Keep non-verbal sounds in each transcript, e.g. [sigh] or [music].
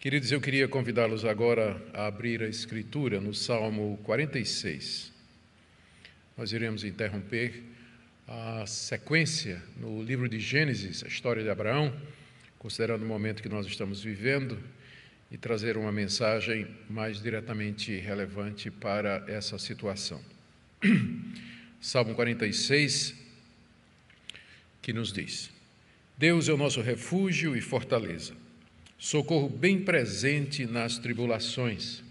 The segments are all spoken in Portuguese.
Queridos, eu queria convidá-los agora a abrir a Escritura no Salmo 46. Nós iremos interromper a sequência no livro de Gênesis, a história de Abraão, considerando o momento que nós estamos vivendo, e trazer uma mensagem mais diretamente relevante para essa situação. [clears throat] Salmo 46, que nos diz: Deus é o nosso refúgio e fortaleza socorro bem presente nas tribulações.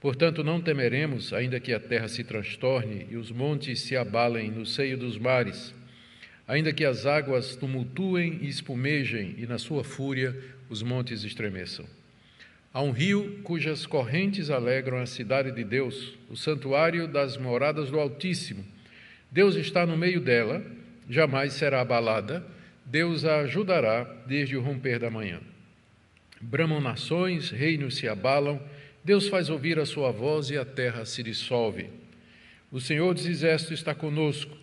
Portanto, não temeremos, ainda que a terra se transtorne e os montes se abalem no seio dos mares, ainda que as águas tumultuem e espumejem e na sua fúria os montes estremeçam. Há um rio cujas correntes alegram a cidade de Deus, o santuário das moradas do Altíssimo. Deus está no meio dela, jamais será abalada, Deus a ajudará desde o romper da manhã. Bramam nações, reinos se abalam, Deus faz ouvir a sua voz e a terra se dissolve. O Senhor dos Exércitos está conosco,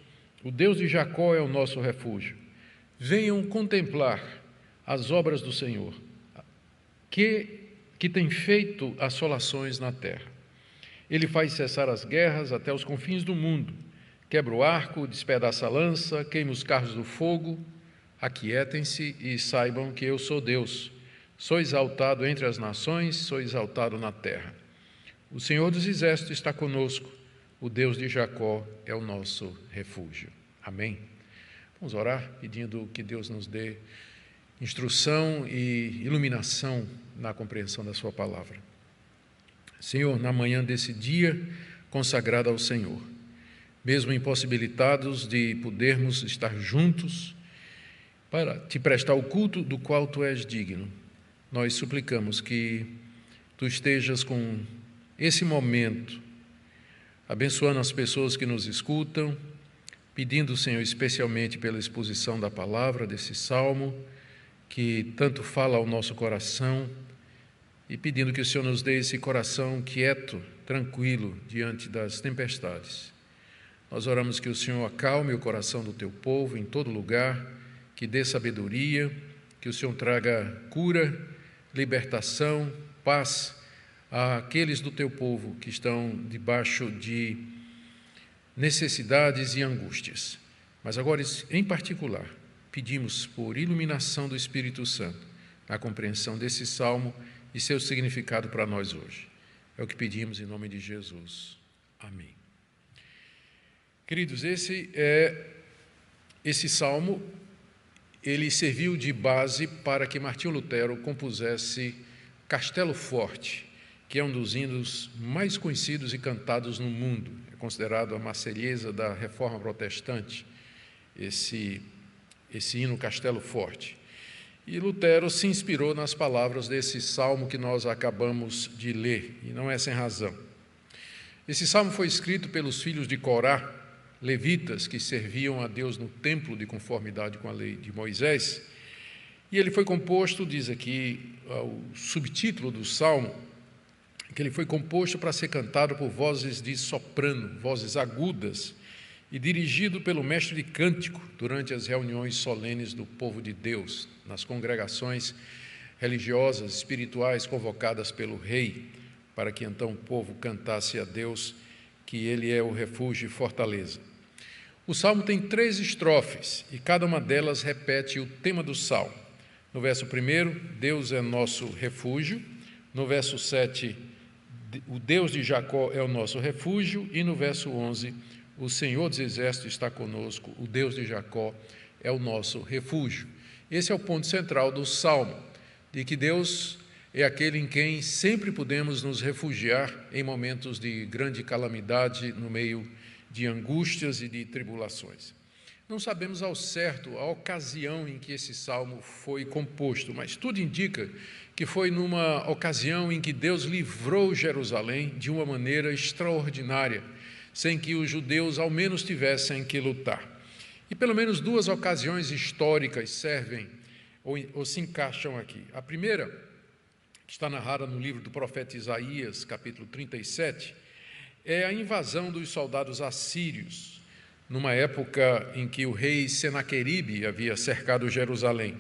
o Deus de Jacó é o nosso refúgio. Venham contemplar as obras do Senhor, que, que tem feito assolações na terra. Ele faz cessar as guerras até os confins do mundo, quebra o arco, despedaça a lança, queima os carros do fogo. Aquietem-se e saibam que eu sou Deus. Sou exaltado entre as nações, sou exaltado na terra. O Senhor dos Exércitos está conosco, o Deus de Jacó é o nosso refúgio. Amém. Vamos orar pedindo que Deus nos dê instrução e iluminação na compreensão da Sua palavra. Senhor, na manhã desse dia consagrado ao Senhor, mesmo impossibilitados de podermos estar juntos para te prestar o culto do qual tu és digno, nós suplicamos que tu estejas com esse momento, abençoando as pessoas que nos escutam, pedindo, Senhor, especialmente pela exposição da palavra desse salmo, que tanto fala ao nosso coração, e pedindo que o Senhor nos dê esse coração quieto, tranquilo diante das tempestades. Nós oramos que o Senhor acalme o coração do teu povo em todo lugar, que dê sabedoria, que o Senhor traga cura libertação, paz àqueles do teu povo que estão debaixo de necessidades e angústias. Mas agora, em particular, pedimos por iluminação do Espírito Santo na compreensão desse salmo e seu significado para nós hoje. É o que pedimos em nome de Jesus. Amém. Queridos, esse é esse salmo ele serviu de base para que Martinho Lutero compusesse Castelo Forte, que é um dos hinos mais conhecidos e cantados no mundo. É considerado a marselhesa da Reforma Protestante, esse, esse hino Castelo Forte. E Lutero se inspirou nas palavras desse salmo que nós acabamos de ler, e não é sem razão. Esse salmo foi escrito pelos filhos de Corá, levitas que serviam a Deus no templo de conformidade com a lei de Moisés. E ele foi composto, diz aqui o subtítulo do salmo, que ele foi composto para ser cantado por vozes de soprano, vozes agudas, e dirigido pelo mestre de cântico durante as reuniões solenes do povo de Deus, nas congregações religiosas, espirituais convocadas pelo rei, para que então o povo cantasse a Deus que ele é o refúgio e fortaleza. O salmo tem três estrofes e cada uma delas repete o tema do salmo. No verso 1, Deus é nosso refúgio. No verso 7, o Deus de Jacó é o nosso refúgio. E no verso 11, o Senhor dos Exércitos está conosco, o Deus de Jacó é o nosso refúgio. Esse é o ponto central do salmo, de que Deus é aquele em quem sempre podemos nos refugiar em momentos de grande calamidade no meio de angústias e de tribulações. Não sabemos ao certo a ocasião em que esse salmo foi composto, mas tudo indica que foi numa ocasião em que Deus livrou Jerusalém de uma maneira extraordinária, sem que os judeus ao menos tivessem que lutar. E pelo menos duas ocasiões históricas servem ou, ou se encaixam aqui. A primeira, que está narrada no livro do profeta Isaías, capítulo 37, é a invasão dos soldados assírios, numa época em que o rei Senaqueribe havia cercado Jerusalém.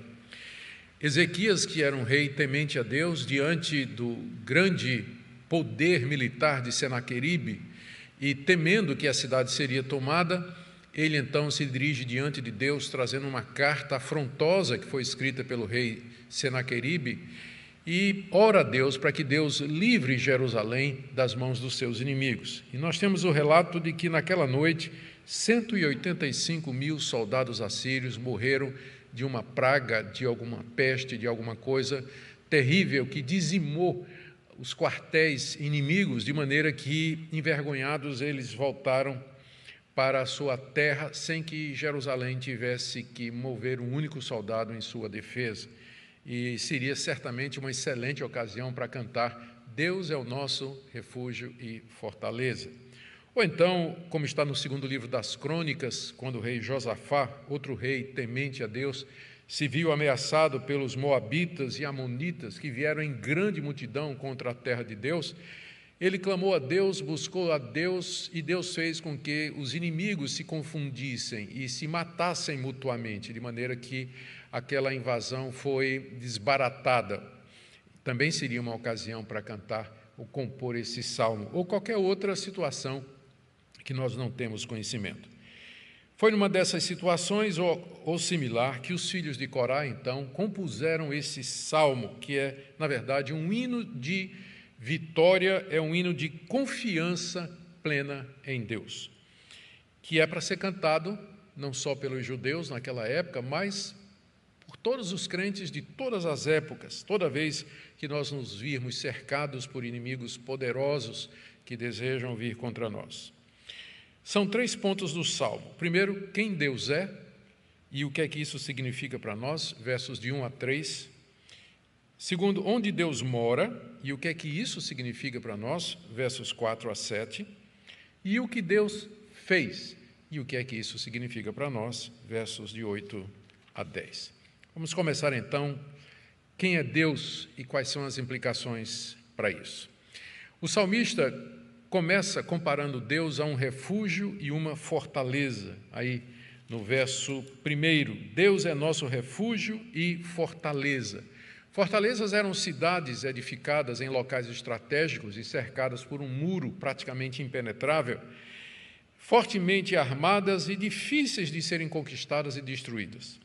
Ezequias, que era um rei temente a Deus, diante do grande poder militar de Senaqueribe e temendo que a cidade seria tomada, ele então se dirige diante de Deus, trazendo uma carta afrontosa que foi escrita pelo rei Senaqueribe e ora a Deus para que Deus livre Jerusalém das mãos dos seus inimigos. E nós temos o relato de que naquela noite 185 mil soldados assírios morreram de uma praga, de alguma peste, de alguma coisa terrível que dizimou os quartéis inimigos, de maneira que, envergonhados, eles voltaram para a sua terra sem que Jerusalém tivesse que mover um único soldado em sua defesa. E seria certamente uma excelente ocasião para cantar Deus é o nosso refúgio e fortaleza. Ou então, como está no segundo livro das Crônicas, quando o rei Josafá, outro rei temente a Deus, se viu ameaçado pelos moabitas e amonitas que vieram em grande multidão contra a terra de Deus, ele clamou a Deus, buscou a Deus e Deus fez com que os inimigos se confundissem e se matassem mutuamente, de maneira que aquela invasão foi desbaratada. Também seria uma ocasião para cantar ou compor esse salmo, ou qualquer outra situação que nós não temos conhecimento. Foi numa dessas situações ou, ou, similar que os filhos de Corá, então, compuseram esse salmo, que é, na verdade, um hino de vitória, é um hino de confiança plena em Deus, que é para ser cantado não só pelos judeus naquela época, mas todos os crentes de todas as épocas, toda vez que nós nos virmos cercados por inimigos poderosos que desejam vir contra nós. São três pontos do salmo. Primeiro, quem Deus é e o que é que isso significa para nós, versos de 1 a 3. Segundo, onde Deus mora e o que é que isso significa para nós, versos 4 a 7. E o que Deus fez e o que é que isso significa para nós, versos de 8 a 10. Vamos começar então. Quem é Deus e quais são as implicações para isso? O salmista começa comparando Deus a um refúgio e uma fortaleza. Aí, no verso primeiro, Deus é nosso refúgio e fortaleza. Fortalezas eram cidades edificadas em locais estratégicos e cercadas por um muro praticamente impenetrável, fortemente armadas e difíceis de serem conquistadas e destruídas.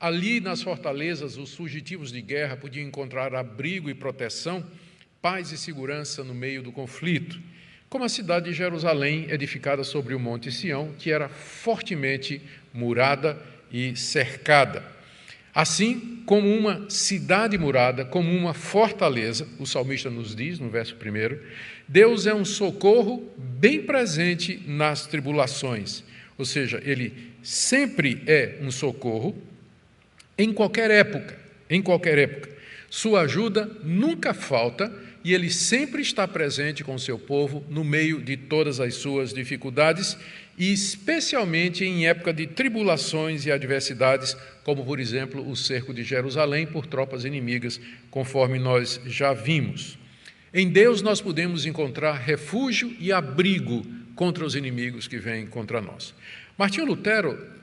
Ali, nas fortalezas, os fugitivos de guerra podiam encontrar abrigo e proteção, paz e segurança no meio do conflito como a cidade de Jerusalém, edificada sobre o Monte Sião, que era fortemente murada e cercada. Assim como uma cidade murada, como uma fortaleza, o salmista nos diz no verso 1, Deus é um socorro bem presente nas tribulações. Ou seja, ele sempre é um socorro em qualquer época, em qualquer época. Sua ajuda nunca falta e ele sempre está presente com seu povo no meio de todas as suas dificuldades e especialmente em época de tribulações e adversidades, como por exemplo o cerco de Jerusalém por tropas inimigas, conforme nós já vimos. Em Deus nós podemos encontrar refúgio e abrigo contra os inimigos que vêm contra nós. Martinho Lutero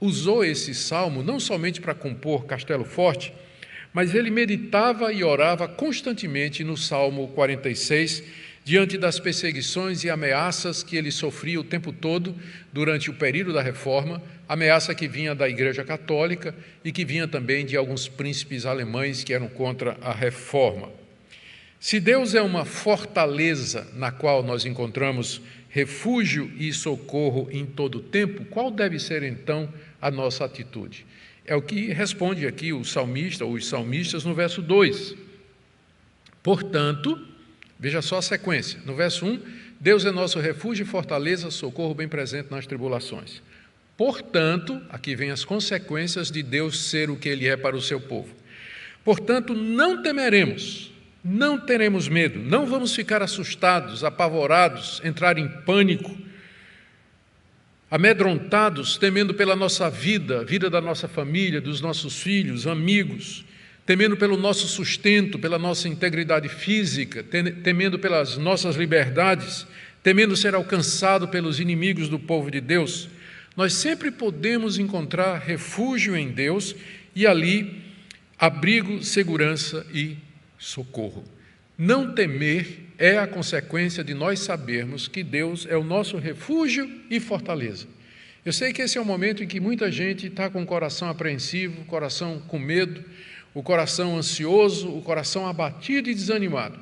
usou esse salmo não somente para compor Castelo Forte, mas ele meditava e orava constantemente no Salmo 46, diante das perseguições e ameaças que ele sofria o tempo todo durante o período da reforma, ameaça que vinha da Igreja Católica e que vinha também de alguns príncipes alemães que eram contra a reforma. Se Deus é uma fortaleza na qual nós encontramos refúgio e socorro em todo o tempo, qual deve ser então a nossa atitude? É o que responde aqui o salmista ou os salmistas no verso 2. Portanto, veja só a sequência. No verso 1, Deus é nosso refúgio e fortaleza, socorro bem presente nas tribulações. Portanto, aqui vem as consequências de Deus ser o que Ele é para o seu povo. Portanto, não temeremos, não teremos medo, não vamos ficar assustados, apavorados, entrar em pânico amedrontados, temendo pela nossa vida, vida da nossa família, dos nossos filhos, amigos, temendo pelo nosso sustento, pela nossa integridade física, temendo pelas nossas liberdades, temendo ser alcançado pelos inimigos do povo de Deus, nós sempre podemos encontrar refúgio em Deus e ali abrigo, segurança e socorro. Não temer é a consequência de nós sabermos que Deus é o nosso refúgio e fortaleza. Eu sei que esse é um momento em que muita gente está com o coração apreensivo, o coração com medo, o coração ansioso, o coração abatido e desanimado.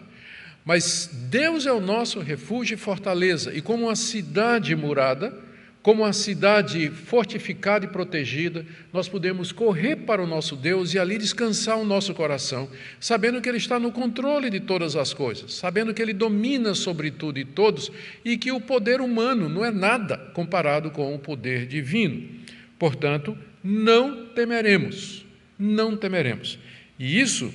Mas Deus é o nosso refúgio e fortaleza, e como uma cidade murada, como uma cidade fortificada e protegida, nós podemos correr para o nosso Deus e ali descansar o nosso coração, sabendo que Ele está no controle de todas as coisas, sabendo que Ele domina sobre tudo e todos e que o poder humano não é nada comparado com o poder divino. Portanto, não temeremos, não temeremos. E isso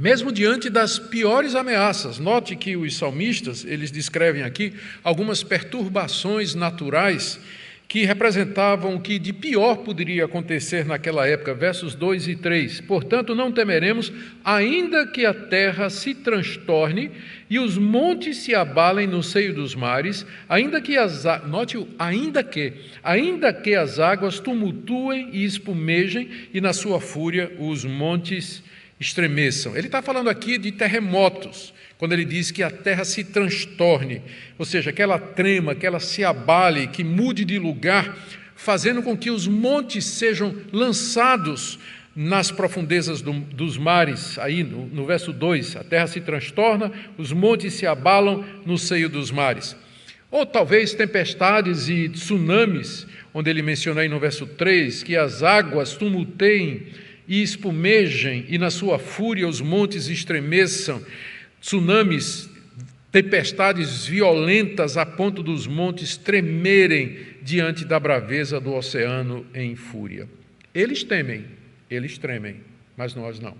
mesmo diante das piores ameaças, note que os salmistas, eles descrevem aqui algumas perturbações naturais que representavam o que de pior poderia acontecer naquela época, versos 2 e 3. Portanto, não temeremos, ainda que a terra se transtorne e os montes se abalem no seio dos mares, ainda que as note ainda que, ainda que as águas tumultuem e espumejem e na sua fúria os montes estremeçam. Ele está falando aqui de terremotos, quando ele diz que a terra se transtorne, ou seja, que ela trema, que ela se abale, que mude de lugar, fazendo com que os montes sejam lançados nas profundezas do, dos mares, aí no, no verso 2, a terra se transtorna, os montes se abalam no seio dos mares. Ou talvez tempestades e tsunamis, onde ele menciona aí no verso 3 que as águas tumulteiem e espumejem, e na sua fúria os montes estremeçam, tsunamis, tempestades violentas a ponto dos montes tremerem diante da braveza do oceano em fúria. Eles temem, eles tremem, mas nós não.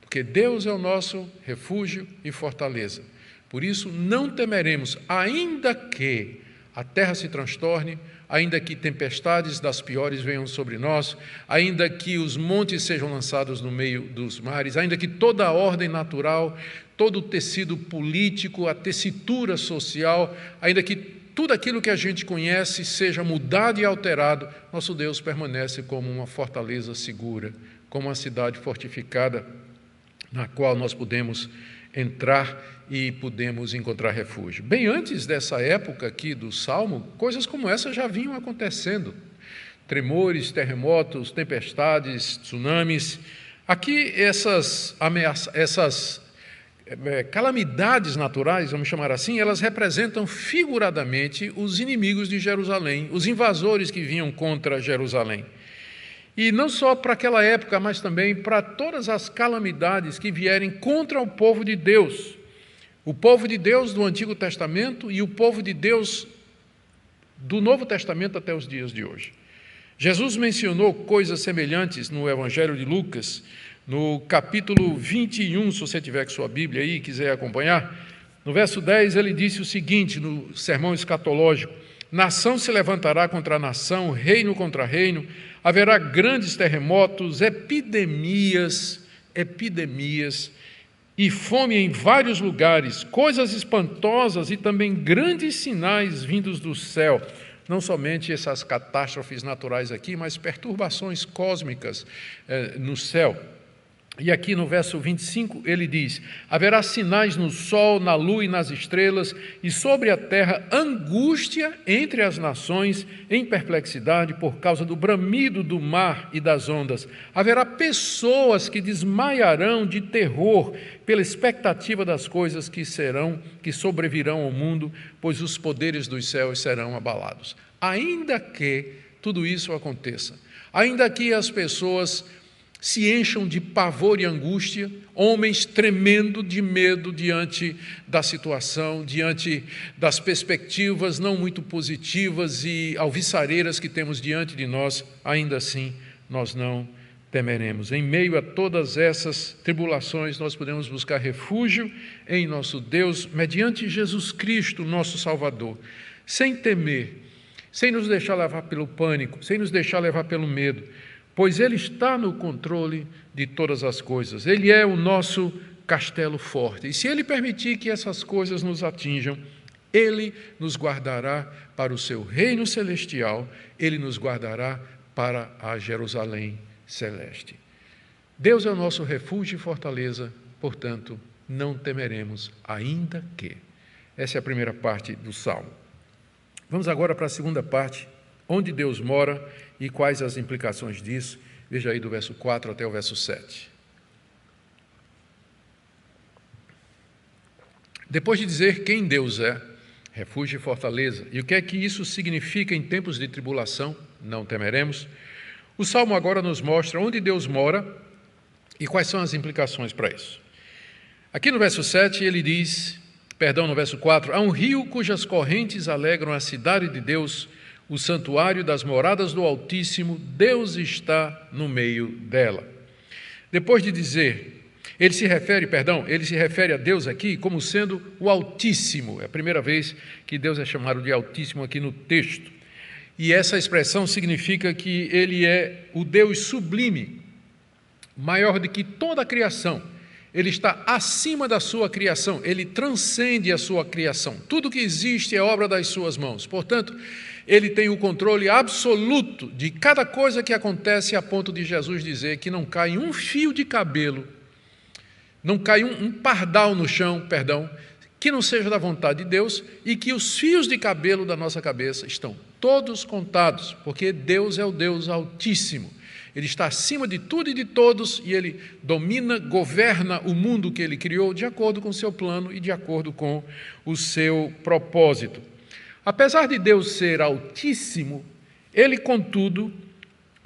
Porque Deus é o nosso refúgio e fortaleza. Por isso não temeremos, ainda que a terra se transtorne, ainda que tempestades das piores venham sobre nós, ainda que os montes sejam lançados no meio dos mares, ainda que toda a ordem natural, todo o tecido político, a tessitura social, ainda que tudo aquilo que a gente conhece seja mudado e alterado, nosso Deus permanece como uma fortaleza segura, como uma cidade fortificada na qual nós podemos entrar e podemos encontrar refúgio. Bem antes dessa época aqui do Salmo, coisas como essa já vinham acontecendo. Tremores, terremotos, tempestades, tsunamis. Aqui essas ameaças, essas é, calamidades naturais, vamos chamar assim, elas representam figuradamente os inimigos de Jerusalém, os invasores que vinham contra Jerusalém. E não só para aquela época, mas também para todas as calamidades que vierem contra o povo de Deus. O povo de Deus do Antigo Testamento e o povo de Deus do Novo Testamento até os dias de hoje. Jesus mencionou coisas semelhantes no Evangelho de Lucas, no capítulo 21, se você tiver com sua Bíblia aí e quiser acompanhar. No verso 10, ele disse o seguinte, no sermão escatológico: Nação se levantará contra nação, reino contra reino, haverá grandes terremotos, epidemias, epidemias e fome em vários lugares, coisas espantosas e também grandes sinais vindos do céu. Não somente essas catástrofes naturais aqui, mas perturbações cósmicas eh, no céu. E aqui no verso 25 ele diz: Haverá sinais no sol, na lua e nas estrelas, e sobre a terra angústia entre as nações, em perplexidade por causa do bramido do mar e das ondas. Haverá pessoas que desmaiarão de terror pela expectativa das coisas que serão, que sobrevirão ao mundo, pois os poderes dos céus serão abalados. Ainda que tudo isso aconteça, ainda que as pessoas se encham de pavor e angústia, homens tremendo de medo diante da situação, diante das perspectivas não muito positivas e alviçareiras que temos diante de nós, ainda assim nós não temeremos. Em meio a todas essas tribulações, nós podemos buscar refúgio em nosso Deus, mediante Jesus Cristo, nosso Salvador, sem temer, sem nos deixar levar pelo pânico, sem nos deixar levar pelo medo pois Ele está no controle de todas as coisas. Ele é o nosso castelo forte. E se Ele permitir que essas coisas nos atinjam, Ele nos guardará para o seu reino celestial, Ele nos guardará para a Jerusalém celeste. Deus é o nosso refúgio e fortaleza, portanto, não temeremos, ainda que. Essa é a primeira parte do salmo. Vamos agora para a segunda parte, onde Deus mora e quais as implicações disso. Veja aí do verso 4 até o verso 7. Depois de dizer quem Deus é, refúgio e fortaleza, e o que é que isso significa em tempos de tribulação, não temeremos, o salmo agora nos mostra onde Deus mora e quais são as implicações para isso. Aqui no verso 7 ele diz, perdão, no verso 4, há um rio cujas correntes alegram a cidade de Deus, o santuário das moradas do Altíssimo, Deus está no meio dela. Depois de dizer ele se refere, perdão, ele se refere a Deus aqui como sendo o Altíssimo. É a primeira vez que Deus é chamado de Altíssimo aqui no texto. E essa expressão significa que ele é o Deus sublime, maior do que toda a criação. Ele está acima da sua criação, ele transcende a sua criação. Tudo que existe é obra das suas mãos. Portanto, ele tem o controle absoluto de cada coisa que acontece, a ponto de Jesus dizer que não cai um fio de cabelo não cai um, um pardal no chão, perdão, que não seja da vontade de Deus e que os fios de cabelo da nossa cabeça estão todos contados, porque Deus é o Deus Altíssimo. Ele está acima de tudo e de todos e ele domina, governa o mundo que ele criou de acordo com o seu plano e de acordo com o seu propósito. Apesar de Deus ser Altíssimo, ele, contudo,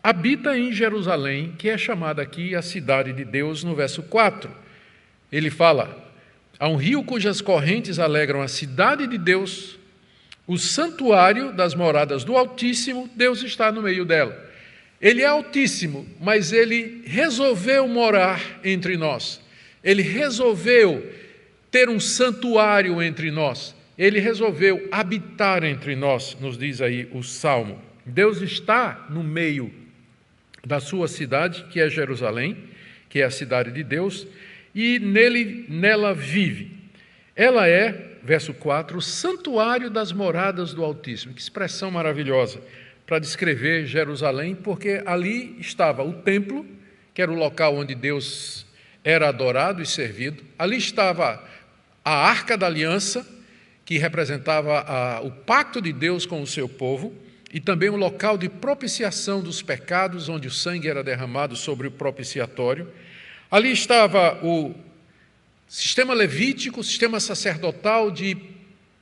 habita em Jerusalém, que é chamada aqui a cidade de Deus, no verso 4. Ele fala: há um rio cujas correntes alegram a cidade de Deus, o santuário das moradas do Altíssimo, Deus está no meio dela. Ele é Altíssimo, mas ele resolveu morar entre nós. Ele resolveu ter um santuário entre nós. Ele resolveu habitar entre nós, nos diz aí o Salmo. Deus está no meio da sua cidade, que é Jerusalém, que é a cidade de Deus, e nele, nela vive. Ela é, verso 4, o santuário das moradas do Altíssimo. Que expressão maravilhosa para descrever Jerusalém, porque ali estava o templo, que era o local onde Deus era adorado e servido. Ali estava a arca da aliança, que representava a, o pacto de Deus com o seu povo, e também o local de propiciação dos pecados, onde o sangue era derramado sobre o propiciatório. Ali estava o sistema levítico, o sistema sacerdotal de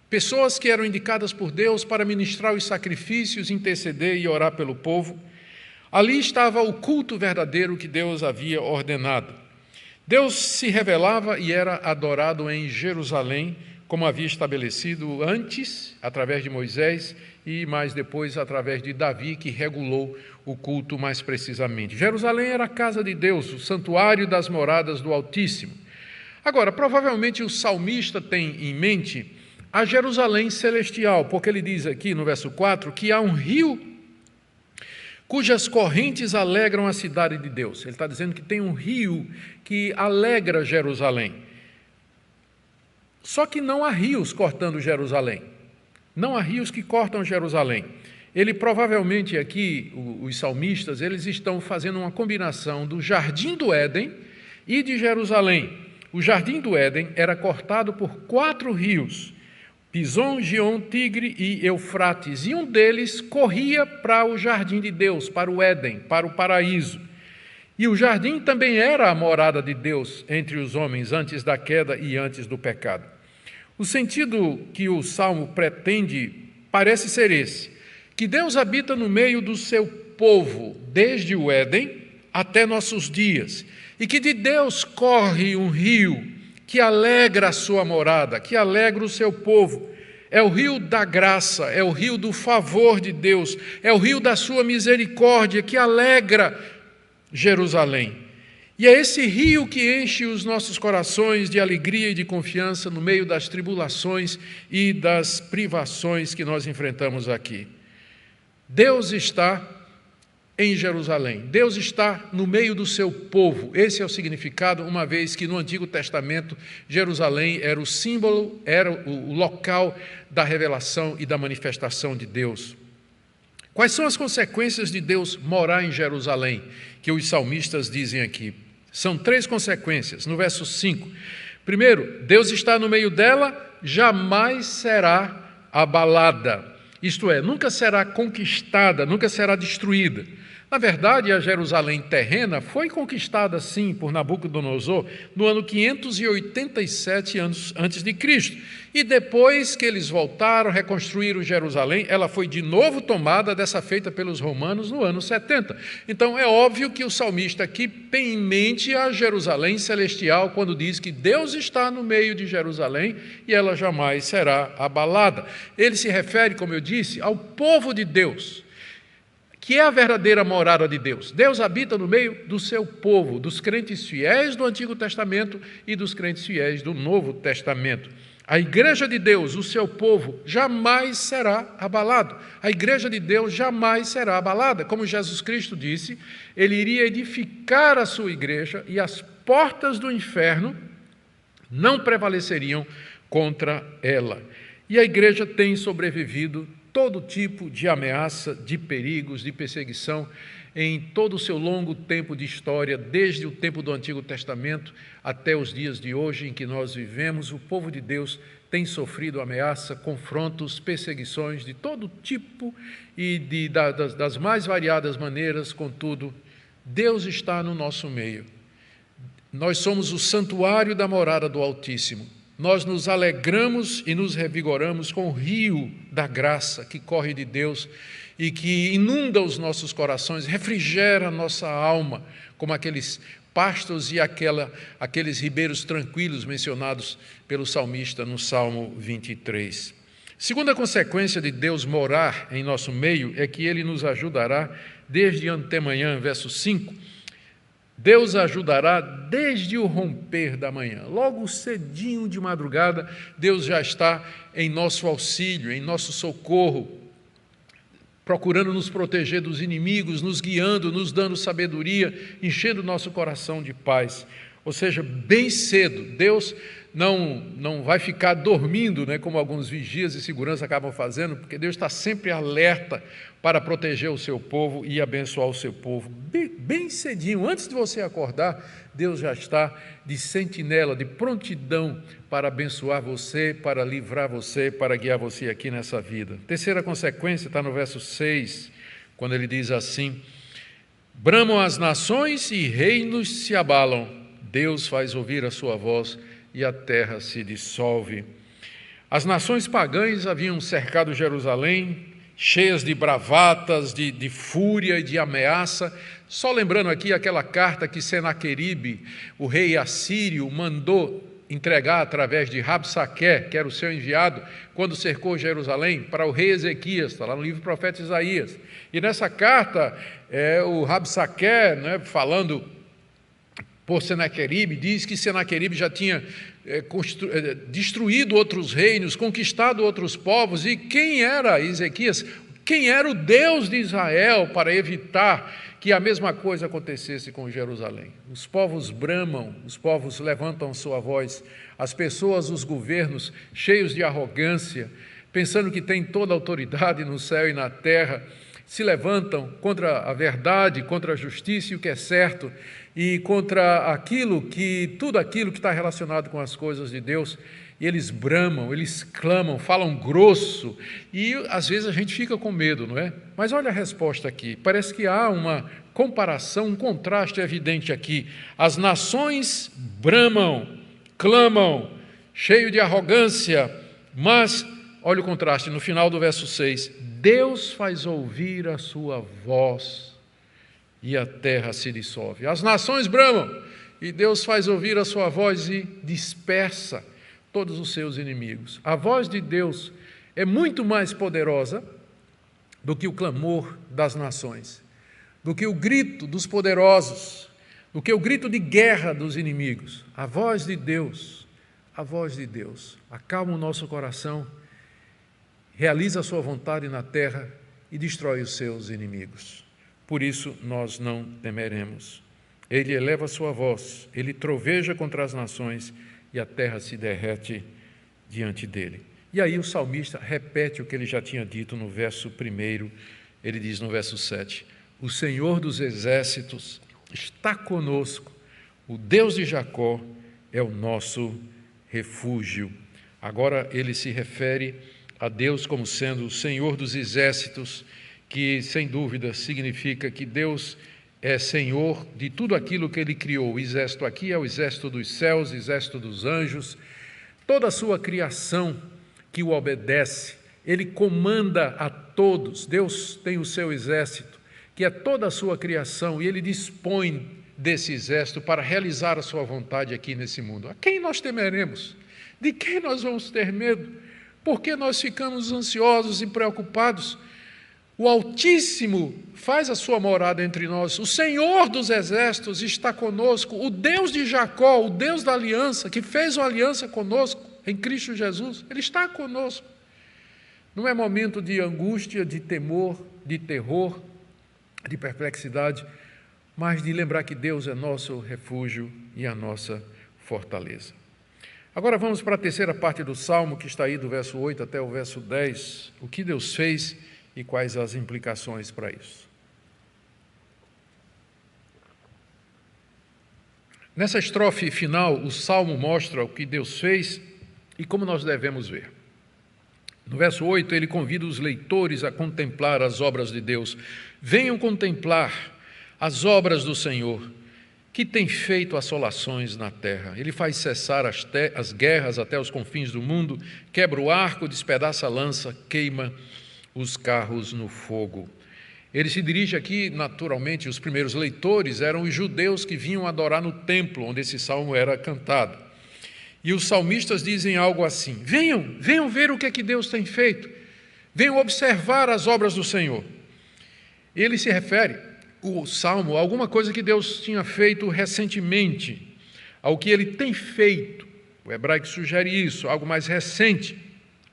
pessoas que eram indicadas por Deus para ministrar os sacrifícios, interceder e orar pelo povo. Ali estava o culto verdadeiro que Deus havia ordenado. Deus se revelava e era adorado em Jerusalém, como havia estabelecido antes, através de Moisés, e mais depois através de Davi, que regulou o culto mais precisamente. Jerusalém era a casa de Deus, o santuário das moradas do Altíssimo. Agora, provavelmente o salmista tem em mente a Jerusalém celestial, porque ele diz aqui no verso 4 que há um rio cujas correntes alegram a cidade de Deus. Ele está dizendo que tem um rio que alegra Jerusalém. Só que não há rios cortando Jerusalém. Não há rios que cortam Jerusalém. Ele provavelmente aqui, os salmistas, eles estão fazendo uma combinação do jardim do Éden e de Jerusalém. O jardim do Éden era cortado por quatro rios: Pison, Gion, Tigre e Eufrates, e um deles corria para o jardim de Deus, para o Éden, para o paraíso. E o jardim também era a morada de Deus entre os homens antes da queda e antes do pecado. O sentido que o salmo pretende parece ser esse: que Deus habita no meio do seu povo, desde o Éden até nossos dias, e que de Deus corre um rio que alegra a sua morada, que alegra o seu povo. É o rio da graça, é o rio do favor de Deus, é o rio da sua misericórdia que alegra Jerusalém. E é esse rio que enche os nossos corações de alegria e de confiança no meio das tribulações e das privações que nós enfrentamos aqui. Deus está em Jerusalém. Deus está no meio do seu povo. Esse é o significado, uma vez que no Antigo Testamento Jerusalém era o símbolo, era o local da revelação e da manifestação de Deus. Quais são as consequências de Deus morar em Jerusalém, que os salmistas dizem aqui? São três consequências. No verso 5. Primeiro, Deus está no meio dela, jamais será abalada. Isto é, nunca será conquistada, nunca será destruída. Na verdade, a Jerusalém terrena foi conquistada sim por Nabucodonosor no ano 587 anos antes de Cristo. E depois que eles voltaram, reconstruíram Jerusalém, ela foi de novo tomada, dessa feita pelos romanos no ano 70. Então é óbvio que o salmista aqui tem em mente a Jerusalém celestial quando diz que Deus está no meio de Jerusalém e ela jamais será abalada. Ele se refere, como eu disse, ao povo de Deus que é a verdadeira morada de Deus. Deus habita no meio do seu povo, dos crentes fiéis do Antigo Testamento e dos crentes fiéis do Novo Testamento. A igreja de Deus, o seu povo, jamais será abalado. A igreja de Deus jamais será abalada. Como Jesus Cristo disse, ele iria edificar a sua igreja e as portas do inferno não prevaleceriam contra ela. E a igreja tem sobrevivido todo tipo de ameaça, de perigos, de perseguição em todo o seu longo tempo de história, desde o tempo do Antigo Testamento até os dias de hoje em que nós vivemos, o povo de Deus tem sofrido ameaça, confrontos, perseguições de todo tipo e de, das, das mais variadas maneiras, contudo, Deus está no nosso meio. Nós somos o santuário da morada do Altíssimo nós nos alegramos e nos revigoramos com o rio da graça que corre de Deus e que inunda os nossos corações, refrigera nossa alma, como aqueles pastos e aquela, aqueles ribeiros tranquilos mencionados pelo salmista no Salmo 23. Segunda consequência de Deus morar em nosso meio é que ele nos ajudará desde antemanhã, verso 5 Deus ajudará desde o romper da manhã. Logo cedinho de madrugada, Deus já está em nosso auxílio, em nosso socorro, procurando nos proteger dos inimigos, nos guiando, nos dando sabedoria, enchendo nosso coração de paz. Ou seja, bem cedo, Deus não, não vai ficar dormindo, né, como alguns vigias e segurança acabam fazendo, porque Deus está sempre alerta para proteger o seu povo e abençoar o seu povo. Bem, bem cedinho, antes de você acordar, Deus já está de sentinela, de prontidão para abençoar você, para livrar você, para guiar você aqui nessa vida. Terceira consequência está no verso 6, quando ele diz assim: Bramam as nações e reinos se abalam, Deus faz ouvir a sua voz e a terra se dissolve. As nações pagãs haviam cercado Jerusalém, cheias de bravatas, de, de fúria e de ameaça. Só lembrando aqui aquela carta que Senaqueribe, o rei assírio, mandou entregar através de Rabsaque, que era o seu enviado, quando cercou Jerusalém, para o rei Ezequias, está lá no livro do profeta Isaías. E nessa carta, é, o Rabsaque, né, falando por Senaqueribe, diz que Senaqueribe já tinha é, é, destruído outros reinos, conquistado outros povos, e quem era Ezequias? Quem era o Deus de Israel para evitar que a mesma coisa acontecesse com Jerusalém? Os povos bramam, os povos levantam sua voz, as pessoas, os governos, cheios de arrogância, pensando que têm toda a autoridade no céu e na terra, se levantam contra a verdade, contra a justiça e o que é certo, e contra aquilo que, tudo aquilo que está relacionado com as coisas de Deus, e eles bramam, eles clamam, falam grosso, e às vezes a gente fica com medo, não é? Mas olha a resposta aqui, parece que há uma comparação, um contraste evidente aqui. As nações bramam, clamam, cheio de arrogância, mas, olha o contraste, no final do verso 6, Deus faz ouvir a sua voz e a terra se dissolve. As nações bramam e Deus faz ouvir a sua voz e dispersa todos os seus inimigos. A voz de Deus é muito mais poderosa do que o clamor das nações, do que o grito dos poderosos, do que o grito de guerra dos inimigos. A voz de Deus, a voz de Deus, acalma o nosso coração, realiza a sua vontade na terra e destrói os seus inimigos. Por isso nós não temeremos. Ele eleva a sua voz, ele troveja contra as nações e a terra se derrete diante dele. E aí o salmista repete o que ele já tinha dito no verso primeiro, ele diz no verso 7: O Senhor dos exércitos está conosco, O Deus de Jacó é o nosso refúgio. Agora ele se refere a Deus como sendo o Senhor dos exércitos, que sem dúvida significa que Deus é Senhor de tudo aquilo que ele criou. O exército aqui é o exército dos céus, o exército dos anjos, toda a sua criação que o obedece, ele comanda a todos. Deus tem o seu exército, que é toda a sua criação, e ele dispõe desse exército para realizar a sua vontade aqui nesse mundo. A quem nós temeremos? De quem nós vamos ter medo? Por que nós ficamos ansiosos e preocupados? O Altíssimo faz a sua morada entre nós. O Senhor dos exércitos está conosco. O Deus de Jacó, o Deus da aliança, que fez uma aliança conosco em Cristo Jesus, Ele está conosco. Não é momento de angústia, de temor, de terror, de perplexidade, mas de lembrar que Deus é nosso refúgio e a nossa fortaleza. Agora vamos para a terceira parte do salmo, que está aí do verso 8 até o verso 10. O que Deus fez e quais as implicações para isso. Nessa estrofe final, o salmo mostra o que Deus fez e como nós devemos ver. No verso 8, ele convida os leitores a contemplar as obras de Deus. Venham contemplar as obras do Senhor, que tem feito assolações na terra. Ele faz cessar as, as guerras até os confins do mundo, quebra o arco, despedaça a lança, queima os carros no fogo. Ele se dirige aqui, naturalmente, os primeiros leitores eram os judeus que vinham adorar no templo onde esse salmo era cantado. E os salmistas dizem algo assim: venham, venham ver o que é que Deus tem feito, venham observar as obras do Senhor. Ele se refere, o salmo, alguma coisa que Deus tinha feito recentemente, ao que ele tem feito. O hebraico sugere isso, algo mais recente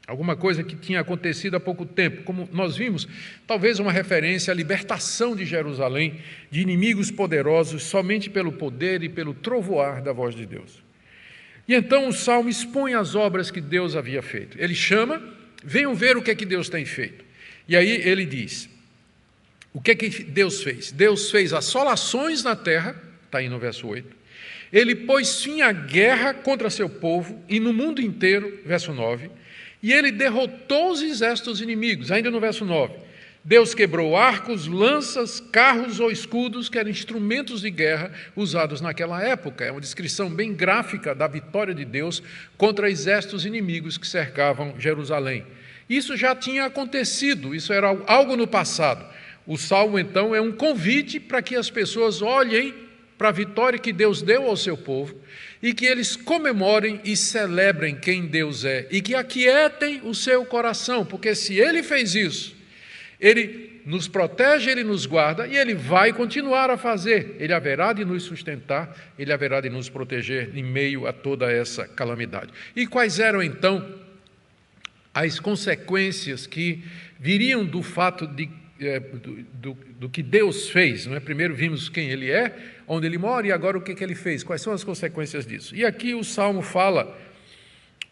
alguma coisa que tinha acontecido há pouco tempo, como nós vimos, talvez uma referência à libertação de Jerusalém de inimigos poderosos somente pelo poder e pelo trovoar da voz de Deus. E então o salmo expõe as obras que Deus havia feito. Ele chama, venham ver o que é que Deus tem feito. E aí ele diz: o que é que Deus fez? Deus fez assolações na terra, está aí no verso 8. Ele pôs fim à guerra contra seu povo e no mundo inteiro, verso 9 e ele derrotou os exércitos inimigos, ainda no verso 9. Deus quebrou arcos, lanças, carros ou escudos, que eram instrumentos de guerra usados naquela época. É uma descrição bem gráfica da vitória de Deus contra exércitos inimigos que cercavam Jerusalém. Isso já tinha acontecido, isso era algo no passado. O salmo, então, é um convite para que as pessoas olhem para a vitória que Deus deu ao seu povo e que eles comemorem e celebrem quem Deus é e que aquietem o seu coração, porque se ele fez isso, ele nos protege, ele nos guarda e ele vai continuar a fazer. Ele haverá de nos sustentar, ele haverá de nos proteger em meio a toda essa calamidade. E quais eram então as consequências que viriam do fato de do, do, do, que Deus fez. Não é? Primeiro vimos quem Ele é, onde Ele mora, e agora o que, que Ele fez, quais são as consequências disso. E aqui o Salmo fala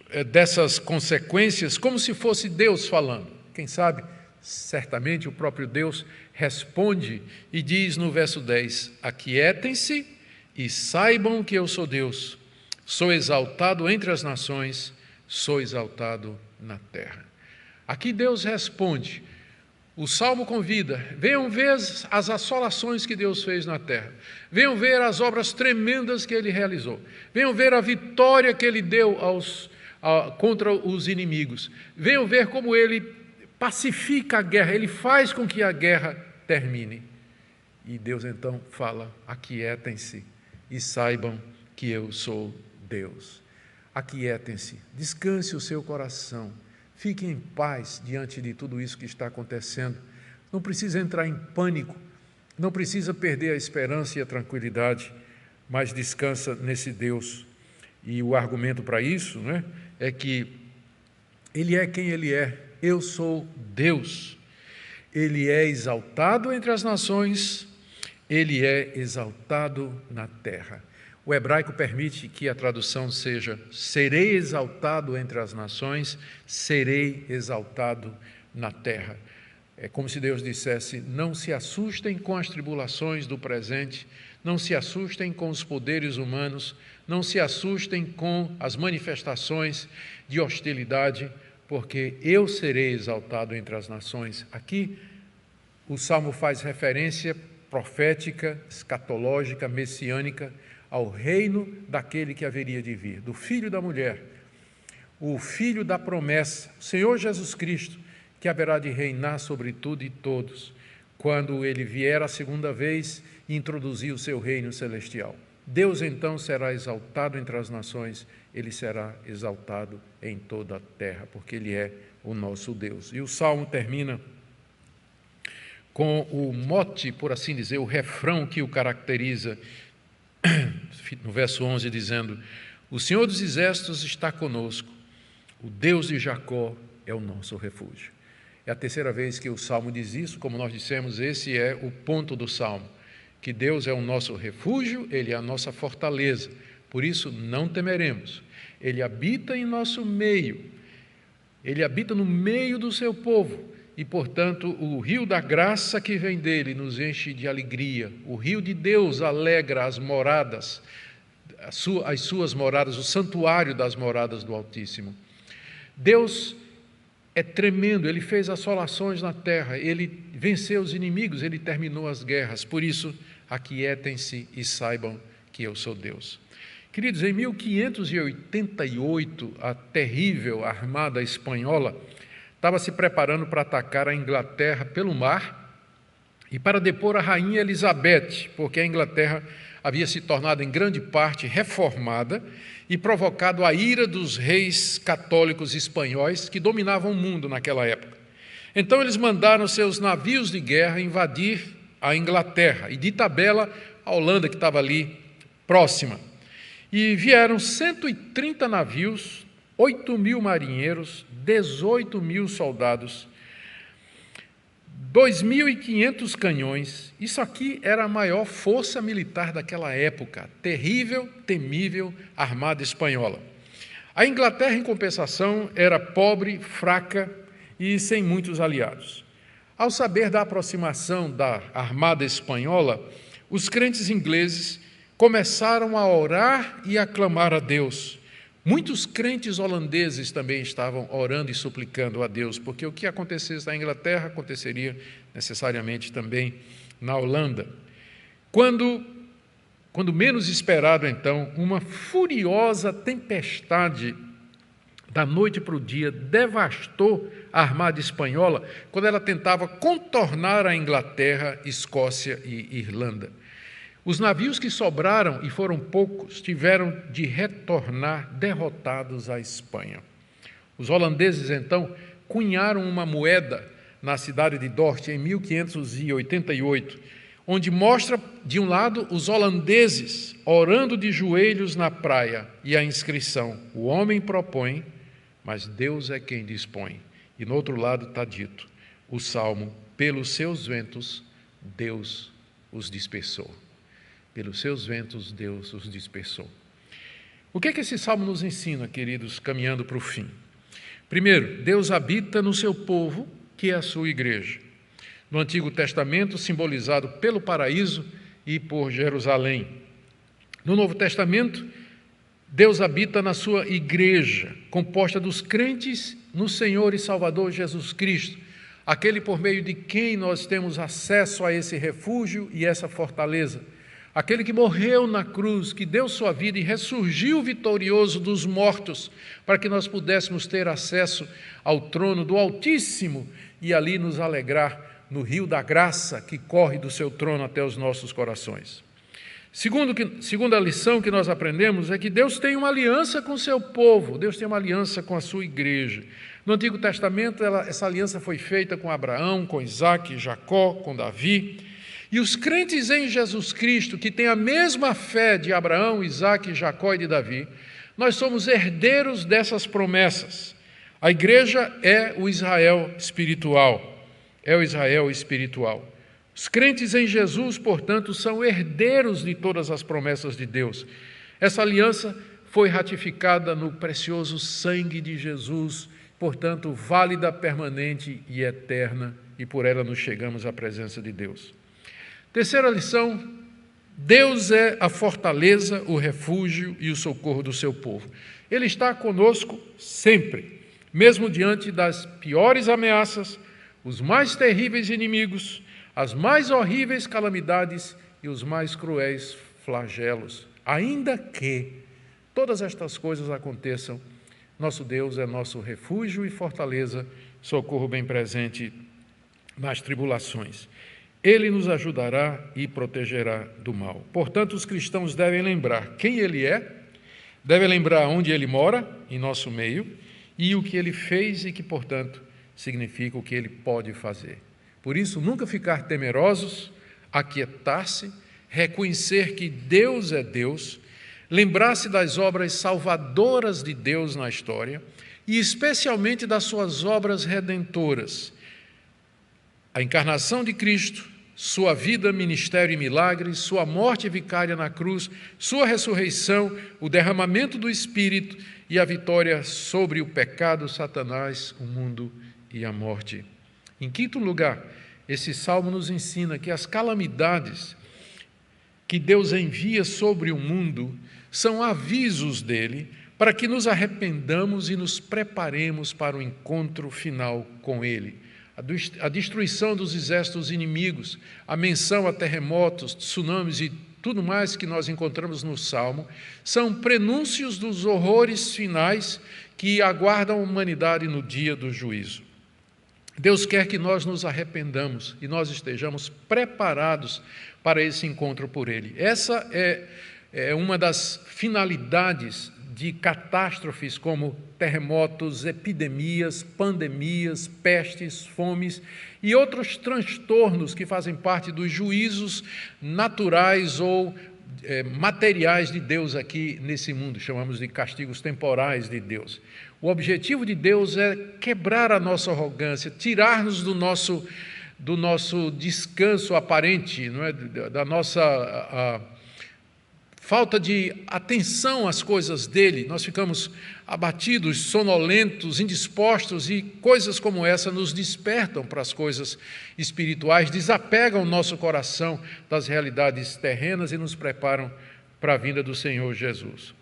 é, dessas consequências como se fosse Deus falando. Quem sabe, certamente o próprio Deus responde e diz no verso 10: Aquietem-se e saibam que eu sou Deus, sou exaltado entre as nações, sou exaltado na terra. Aqui Deus responde o salmo convida: venham ver as assolações que Deus fez na terra, venham ver as obras tremendas que ele realizou, venham ver a vitória que ele deu aos, a, contra os inimigos, venham ver como ele pacifica a guerra, ele faz com que a guerra termine. E Deus então fala: aquietem-se e saibam que eu sou Deus. Aquietem-se, descanse o seu coração Fique em paz diante de tudo isso que está acontecendo. Não precisa entrar em pânico, não precisa perder a esperança e a tranquilidade, mas descansa nesse Deus. E o argumento para isso né, é que Ele é quem Ele é. Eu sou Deus. Ele é exaltado entre as nações, Ele é exaltado na terra. O hebraico permite que a tradução seja: serei exaltado entre as nações, serei exaltado na terra. É como se Deus dissesse: não se assustem com as tribulações do presente, Não se assustem com os poderes humanos, não se assustem com as manifestações de hostilidade, porque eu serei exaltado entre as nações. Aqui o salmo faz referência profética, escatológica, messiânica ao reino daquele que haveria de vir, do filho da mulher, o filho da promessa, o Senhor Jesus Cristo, que haverá de reinar sobre tudo e todos, quando ele vier a segunda vez e introduzir o seu reino celestial. Deus então será exaltado entre as nações, ele será exaltado em toda a terra, porque ele é o nosso Deus. E o salmo termina com o mote, por assim dizer, o refrão que o caracteriza, no verso 11, dizendo: O Senhor dos Exércitos está conosco, o Deus de Jacó é o nosso refúgio. É a terceira vez que o salmo diz isso, como nós dissemos, esse é o ponto do salmo, que Deus é o nosso refúgio, ele é a nossa fortaleza. Por isso não temeremos. Ele habita em nosso meio. Ele habita no meio do seu povo e, portanto, o rio da graça que vem dele nos enche de alegria. O rio de Deus alegra as moradas, as suas moradas, o santuário das moradas do Altíssimo. Deus é tremendo, ele fez assolações na terra, ele venceu os inimigos, ele terminou as guerras. Por isso, aquietem-se e saibam que eu sou Deus. Queridos, em 1588, a terrível armada espanhola estava se preparando para atacar a Inglaterra pelo mar e para depor a rainha Elizabeth, porque a Inglaterra havia se tornado em grande parte reformada e provocado a ira dos reis católicos espanhóis que dominavam o mundo naquela época. Então eles mandaram seus navios de guerra invadir a Inglaterra e de tabela a Holanda que estava ali próxima. E vieram 130 navios 8 mil marinheiros, 18 mil soldados, 2.500 canhões. Isso aqui era a maior força militar daquela época, terrível, temível armada espanhola. A Inglaterra, em compensação, era pobre, fraca e sem muitos aliados. Ao saber da aproximação da armada espanhola, os crentes ingleses começaram a orar e a clamar a Deus Muitos crentes holandeses também estavam orando e suplicando a Deus, porque o que acontecesse na Inglaterra aconteceria necessariamente também na Holanda. Quando, quando menos esperado, então, uma furiosa tempestade da noite para o dia devastou a armada espanhola quando ela tentava contornar a Inglaterra, Escócia e Irlanda. Os navios que sobraram, e foram poucos, tiveram de retornar derrotados à Espanha. Os holandeses, então, cunharam uma moeda na cidade de Dort em 1588, onde mostra, de um lado, os holandeses orando de joelhos na praia e a inscrição: O homem propõe, mas Deus é quem dispõe. E no outro lado está dito o salmo: Pelos seus ventos, Deus os dispersou. Pelos seus ventos, Deus os dispersou. O que é que esse salmo nos ensina, queridos, caminhando para o fim? Primeiro, Deus habita no seu povo, que é a sua igreja. No Antigo Testamento, simbolizado pelo paraíso e por Jerusalém. No Novo Testamento, Deus habita na sua igreja, composta dos crentes no Senhor e Salvador Jesus Cristo, aquele por meio de quem nós temos acesso a esse refúgio e essa fortaleza aquele que morreu na cruz, que deu sua vida e ressurgiu vitorioso dos mortos, para que nós pudéssemos ter acesso ao trono do Altíssimo e ali nos alegrar no rio da graça que corre do seu trono até os nossos corações. Segundo que, segunda lição que nós aprendemos é que Deus tem uma aliança com o seu povo, Deus tem uma aliança com a sua igreja. No Antigo Testamento, ela, essa aliança foi feita com Abraão, com Isaac, Jacó, com Davi. E os crentes em Jesus Cristo, que têm a mesma fé de Abraão, Isaac, Jacó e de Davi, nós somos herdeiros dessas promessas. A igreja é o Israel espiritual, é o Israel espiritual. Os crentes em Jesus, portanto, são herdeiros de todas as promessas de Deus. Essa aliança foi ratificada no precioso sangue de Jesus, portanto, válida, permanente e eterna, e por ela nos chegamos à presença de Deus. Terceira lição Deus é a fortaleza, o refúgio e o socorro do seu povo. Ele está conosco sempre, mesmo diante das piores ameaças, os mais terríveis inimigos, as mais horríveis calamidades e os mais cruéis flagelos. Ainda que todas estas coisas aconteçam, nosso Deus é nosso refúgio e fortaleza, socorro bem presente nas tribulações. Ele nos ajudará e protegerá do mal. Portanto, os cristãos devem lembrar quem Ele é, devem lembrar onde Ele mora, em nosso meio, e o que Ele fez e que, portanto, significa o que Ele pode fazer. Por isso, nunca ficar temerosos, aquietar-se, reconhecer que Deus é Deus lembrar-se das obras salvadoras de Deus na história e especialmente das suas obras redentoras. A encarnação de Cristo, sua vida, ministério e milagres, sua morte vicária na cruz, sua ressurreição, o derramamento do Espírito e a vitória sobre o pecado, Satanás, o mundo e a morte. Em quinto lugar, esse salmo nos ensina que as calamidades que Deus envia sobre o mundo são avisos dele para que nos arrependamos e nos preparemos para o encontro final com ele. A destruição dos exércitos inimigos, a menção a terremotos, tsunamis e tudo mais que nós encontramos no Salmo, são prenúncios dos horrores finais que aguardam a humanidade no dia do juízo. Deus quer que nós nos arrependamos e nós estejamos preparados para esse encontro por Ele. Essa é é uma das finalidades de catástrofes como terremotos, epidemias, pandemias, pestes, fomes e outros transtornos que fazem parte dos juízos naturais ou é, materiais de Deus aqui nesse mundo, chamamos de castigos temporais de Deus. O objetivo de Deus é quebrar a nossa arrogância, tirar-nos do nosso, do nosso descanso aparente, não é? da nossa. A, falta de atenção às coisas dele, nós ficamos abatidos, sonolentos, indispostos e coisas como essa nos despertam para as coisas espirituais, desapegam o nosso coração das realidades terrenas e nos preparam para a vinda do Senhor Jesus.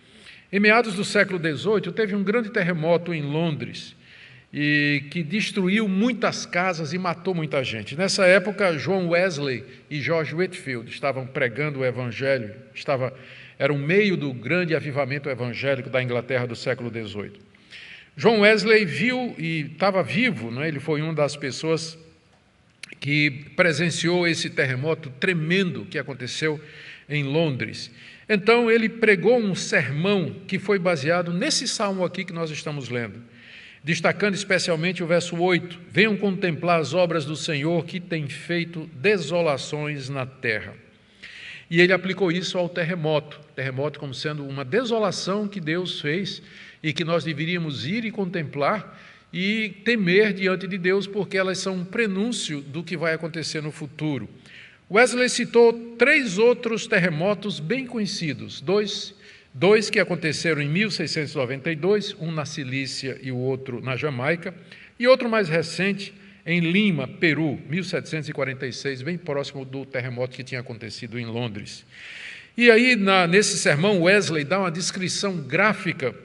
Em meados do século XVIII, teve um grande terremoto em Londres e que destruiu muitas casas e matou muita gente. Nessa época, John Wesley e George Whitfield estavam pregando o Evangelho, estava era o meio do grande avivamento evangélico da Inglaterra do século XVIII. John Wesley viu e estava vivo, né? ele foi uma das pessoas que presenciou esse terremoto tremendo que aconteceu em Londres. Então ele pregou um sermão que foi baseado nesse salmo aqui que nós estamos lendo, destacando especialmente o verso 8: Venham contemplar as obras do Senhor que tem feito desolações na terra. E ele aplicou isso ao terremoto, terremoto como sendo uma desolação que Deus fez e que nós deveríamos ir e contemplar e temer diante de Deus, porque elas são um prenúncio do que vai acontecer no futuro. Wesley citou três outros terremotos bem conhecidos, dois, dois que aconteceram em 1692, um na Cilícia e o outro na Jamaica, e outro mais recente, em Lima, Peru, 1746, bem próximo do terremoto que tinha acontecido em Londres. E aí, na, nesse sermão, Wesley dá uma descrição gráfica,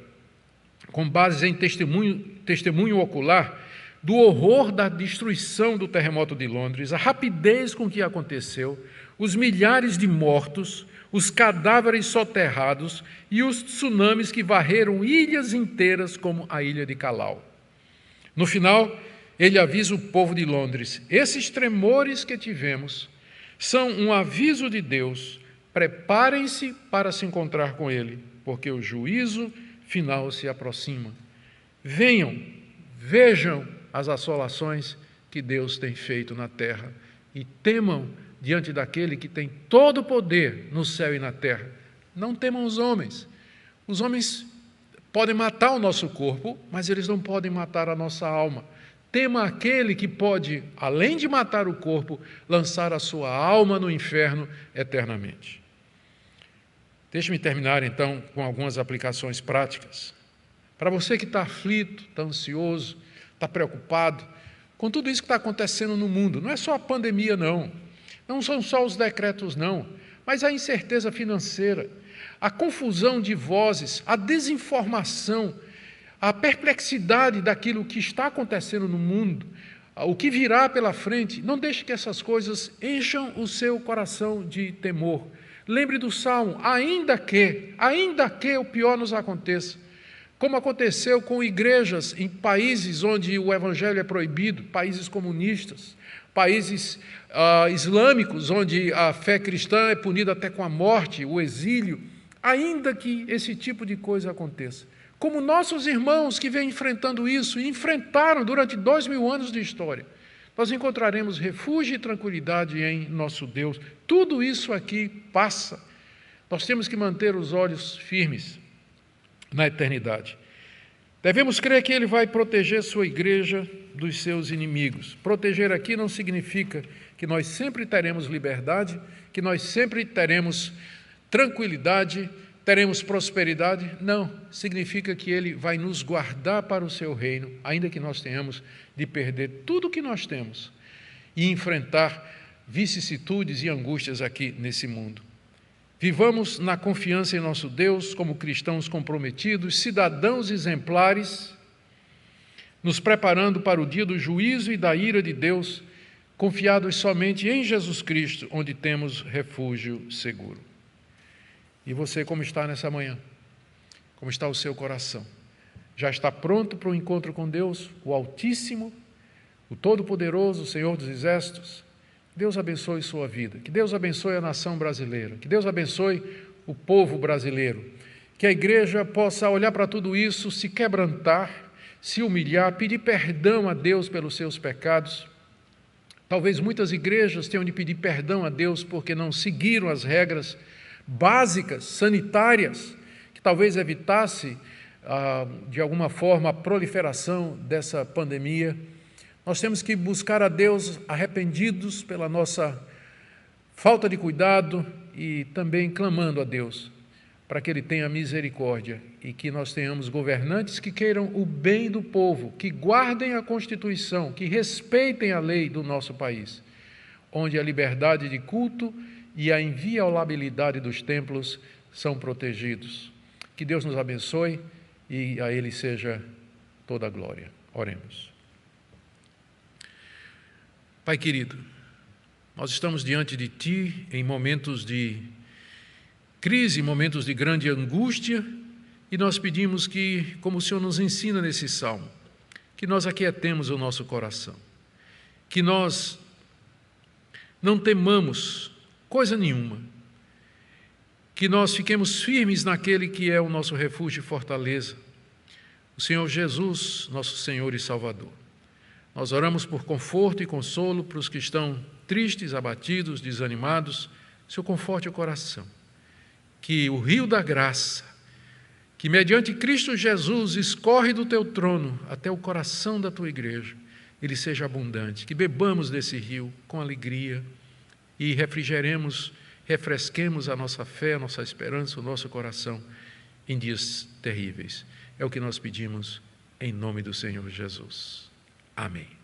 com base em testemunho, testemunho ocular, do horror da destruição do terremoto de Londres, a rapidez com que aconteceu, os milhares de mortos, os cadáveres soterrados e os tsunamis que varreram ilhas inteiras, como a ilha de Calau. No final, ele avisa o povo de Londres: esses tremores que tivemos são um aviso de Deus, preparem-se para se encontrar com Ele, porque o juízo final se aproxima. Venham, vejam as assolações que Deus tem feito na terra e temam diante daquele que tem todo o poder no céu e na terra. Não temam os homens. Os homens podem matar o nosso corpo, mas eles não podem matar a nossa alma. Tema aquele que pode, além de matar o corpo, lançar a sua alma no inferno eternamente. Deixe-me terminar então com algumas aplicações práticas. Para você que está aflito, está ansioso, está preocupado com tudo isso que está acontecendo no mundo, não é só a pandemia, não. Não são só os decretos, não. mas a incerteza financeira, a confusão de vozes, a desinformação, a perplexidade daquilo que está acontecendo no mundo, o que virá pela frente, não deixe que essas coisas encham o seu coração de temor. Lembre do salmo, ainda que, ainda que o pior nos aconteça, como aconteceu com igrejas em países onde o evangelho é proibido, países comunistas, países uh, islâmicos, onde a fé cristã é punida até com a morte, o exílio, ainda que esse tipo de coisa aconteça como nossos irmãos que vêm enfrentando isso e enfrentaram durante dois mil anos de história, nós encontraremos refúgio e tranquilidade em nosso Deus. Tudo isso aqui passa. Nós temos que manter os olhos firmes na eternidade. Devemos crer que Ele vai proteger sua igreja dos seus inimigos. Proteger aqui não significa que nós sempre teremos liberdade, que nós sempre teremos tranquilidade, teremos prosperidade? Não, significa que Ele vai nos guardar para o seu reino, ainda que nós tenhamos de perder tudo o que nós temos e enfrentar vicissitudes e angústias aqui nesse mundo. Vivamos na confiança em nosso Deus, como cristãos comprometidos, cidadãos exemplares, nos preparando para o dia do juízo e da ira de Deus, confiados somente em Jesus Cristo, onde temos refúgio seguro. E você, como está nessa manhã? Como está o seu coração? Já está pronto para o encontro com Deus, o Altíssimo, o Todo-Poderoso, o Senhor dos Exércitos? Deus abençoe sua vida, que Deus abençoe a nação brasileira, que Deus abençoe o povo brasileiro, que a igreja possa olhar para tudo isso, se quebrantar, se humilhar, pedir perdão a Deus pelos seus pecados. Talvez muitas igrejas tenham de pedir perdão a Deus porque não seguiram as regras básicas, sanitárias, que talvez evitasse, ah, de alguma forma, a proliferação dessa pandemia. Nós temos que buscar a Deus arrependidos pela nossa falta de cuidado e também clamando a Deus para que Ele tenha misericórdia e que nós tenhamos governantes que queiram o bem do povo, que guardem a Constituição, que respeitem a lei do nosso país, onde a liberdade de culto e a inviolabilidade dos templos são protegidos. Que Deus nos abençoe e a Ele seja toda a glória. Oremos. Pai querido, nós estamos diante de Ti em momentos de crise, momentos de grande angústia, e nós pedimos que, como o Senhor nos ensina nesse salmo, que nós aquietemos o nosso coração, que nós não temamos coisa nenhuma. Que nós fiquemos firmes naquele que é o nosso refúgio e fortaleza, o Senhor Jesus, nosso Senhor e Salvador. Nós oramos por conforto e consolo para os que estão tristes, abatidos, desanimados. Seu conforte o coração. Que o rio da graça, que mediante Cristo Jesus escorre do teu trono até o coração da tua igreja, ele seja abundante. Que bebamos desse rio com alegria e refrigeremos, refresquemos a nossa fé, a nossa esperança, o nosso coração em dias terríveis. É o que nós pedimos em nome do Senhor Jesus. Amém.